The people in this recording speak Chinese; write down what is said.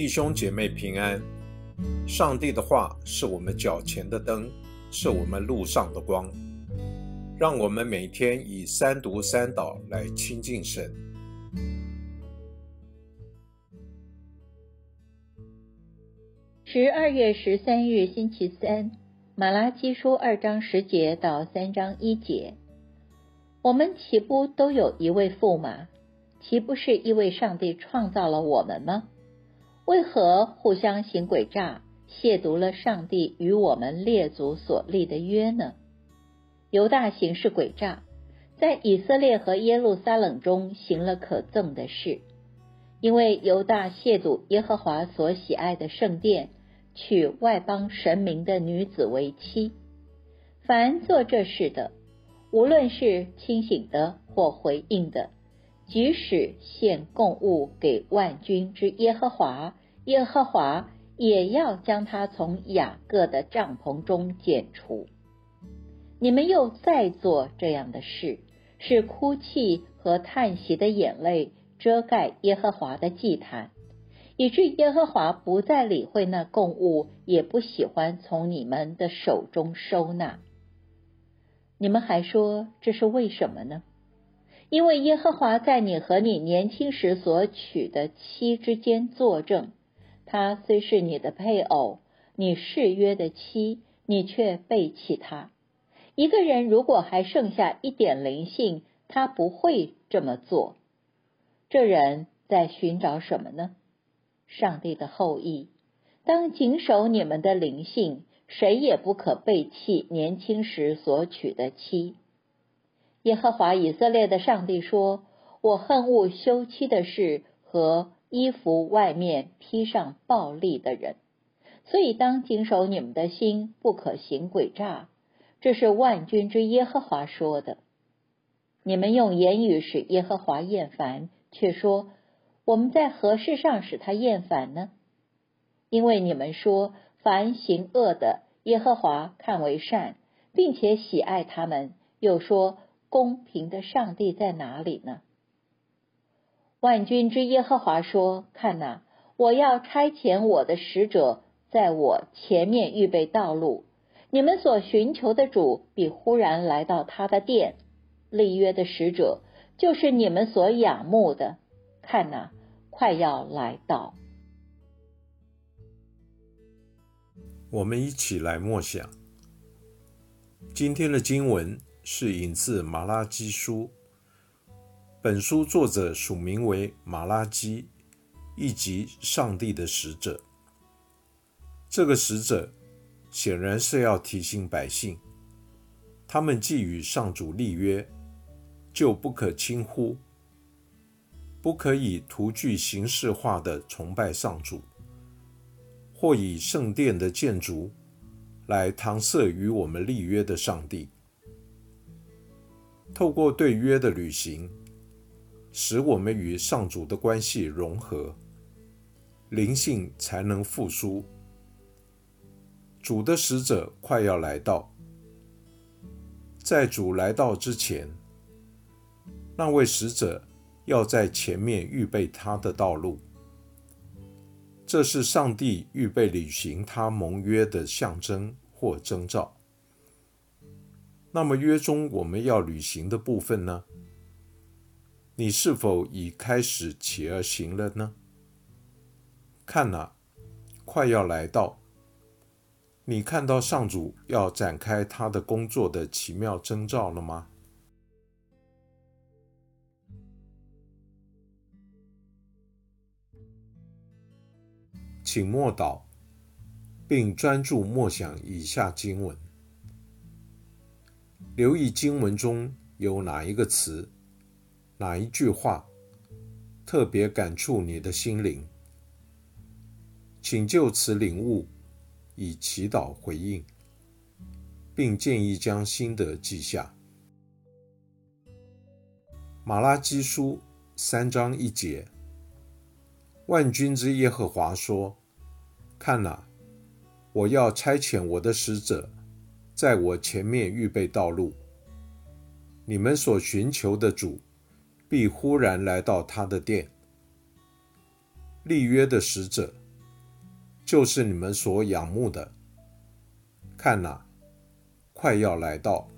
弟兄姐妹平安。上帝的话是我们脚前的灯，是我们路上的光。让我们每天以三读三祷来亲近神。十二月十三日星期三，马拉基书二章十节到三章一节。我们岂不都有一位父吗？岂不是因为上帝创造了我们吗？为何互相行诡诈，亵渎了上帝与我们列祖所立的约呢？犹大行事诡诈，在以色列和耶路撒冷中行了可憎的事，因为犹大亵渎耶和华所喜爱的圣殿，娶外邦神明的女子为妻。凡做这事的，无论是清醒的或回应的。即使献供物给万军之耶和华，耶和华也要将他从雅各的帐篷中剪除。你们又再做这样的事，是哭泣和叹息的眼泪遮盖耶和华的祭坛，以致耶和华不再理会那供物，也不喜欢从你们的手中收纳。你们还说这是为什么呢？因为耶和华在你和你年轻时所娶的妻之间作证，他虽是你的配偶，你誓约的妻，你却背弃他。一个人如果还剩下一点灵性，他不会这么做。这人在寻找什么呢？上帝的后裔。当谨守你们的灵性，谁也不可背弃年轻时所娶的妻。耶和华以色列的上帝说：“我恨恶休妻的事和衣服外面披上暴力的人，所以当谨守你们的心，不可行诡诈。”这是万军之耶和华说的。你们用言语使耶和华厌烦，却说我们在何事上使他厌烦呢？因为你们说凡行恶的，耶和华看为善，并且喜爱他们，又说。公平的上帝在哪里呢？万军之耶和华说：“看哪，我要差遣我的使者在我前面预备道路。你们所寻求的主必忽然来到他的殿。立约的使者就是你们所仰慕的。看哪，快要来到。”我们一起来默想今天的经文。是引自马拉基书。本书作者署名为马拉基，以及上帝的使者。这个使者显然是要提醒百姓，他们既与上主立约，就不可轻忽，不可以徒具形式化的崇拜上主，或以圣殿的建筑来搪塞与我们立约的上帝。透过对约的履行，使我们与上主的关系融合，灵性才能复苏。主的使者快要来到，在主来到之前，那位使者要在前面预备他的道路。这是上帝预备履行他盟约的象征或征兆。那么约中我们要履行的部分呢？你是否已开始起而行了呢？看呐，快要来到。你看到上主要展开他的工作的奇妙征兆了吗？请默祷，并专注默想以下经文。留意经文中有哪一个词、哪一句话特别感触你的心灵，请就此领悟，以祈祷回应，并建议将心得记下。马拉基书三章一节，万军之耶和华说：“看哪，我要差遣我的使者。”在我前面预备道路，你们所寻求的主必忽然来到他的殿。立约的使者就是你们所仰慕的。看哪，快要来到。